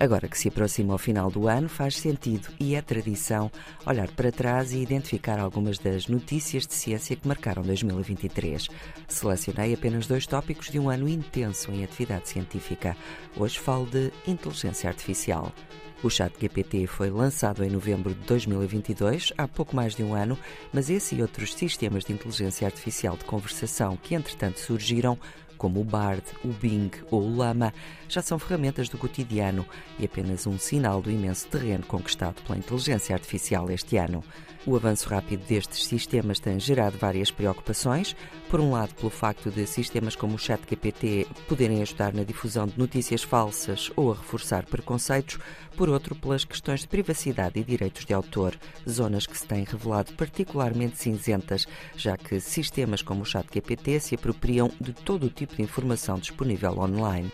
Agora que se aproxima o final do ano, faz sentido e é tradição olhar para trás e identificar algumas das notícias de ciência que marcaram 2023. Selecionei apenas dois tópicos de um ano intenso em atividade científica. Hoje falo de inteligência artificial. O ChatGPT foi lançado em novembro de 2022, há pouco mais de um ano, mas esse e outros sistemas de inteligência artificial de conversação que entretanto surgiram como o Bard, o Bing ou o Lama, já são ferramentas do cotidiano e apenas um sinal do imenso terreno conquistado pela inteligência artificial este ano. O avanço rápido destes sistemas tem gerado várias preocupações. Por um lado, pelo facto de sistemas como o ChatGPT poderem ajudar na difusão de notícias falsas ou a reforçar preconceitos. Por outro, pelas questões de privacidade e direitos de autor, zonas que se têm revelado particularmente cinzentas, já que sistemas como o ChatGPT se apropriam de todo o tipo de informação disponível online.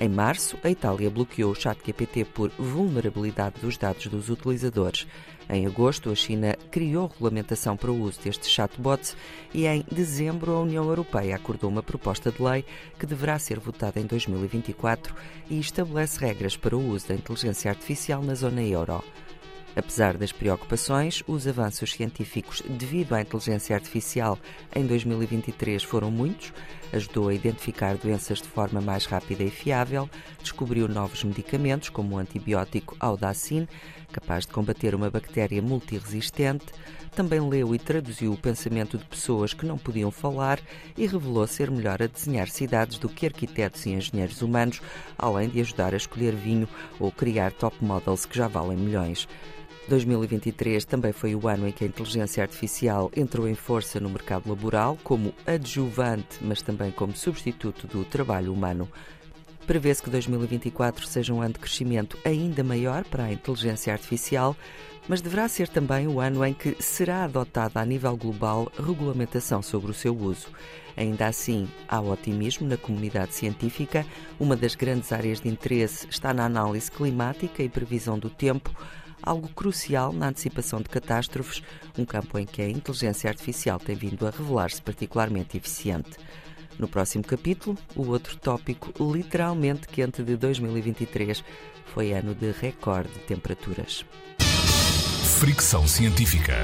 Em março, a Itália bloqueou o ChatGPT por vulnerabilidade dos dados dos utilizadores. Em agosto, a China criou regulamentação para o uso destes chatbots e em dezembro a União Europeia acordou uma proposta de lei que deverá ser votada em 2024 e estabelece regras para o uso da inteligência artificial na zona euro. Apesar das preocupações, os avanços científicos devido à inteligência artificial em 2023 foram muitos. Ajudou a identificar doenças de forma mais rápida e fiável, descobriu novos medicamentos, como o antibiótico Audacin, capaz de combater uma bactéria multiresistente. Também leu e traduziu o pensamento de pessoas que não podiam falar e revelou ser melhor a desenhar cidades do que arquitetos e engenheiros humanos, além de ajudar a escolher vinho ou criar top models que já valem milhões. 2023 também foi o ano em que a inteligência artificial entrou em força no mercado laboral, como adjuvante, mas também como substituto do trabalho humano. Prevê-se que 2024 seja um ano de crescimento ainda maior para a inteligência artificial, mas deverá ser também o ano em que será adotada a nível global regulamentação sobre o seu uso. Ainda assim, há otimismo na comunidade científica. Uma das grandes áreas de interesse está na análise climática e previsão do tempo algo crucial na antecipação de catástrofes, um campo em que a inteligência artificial tem vindo a revelar-se particularmente eficiente. No próximo capítulo, o outro tópico literalmente quente de 2023 foi ano de recorde de temperaturas. Fricção científica.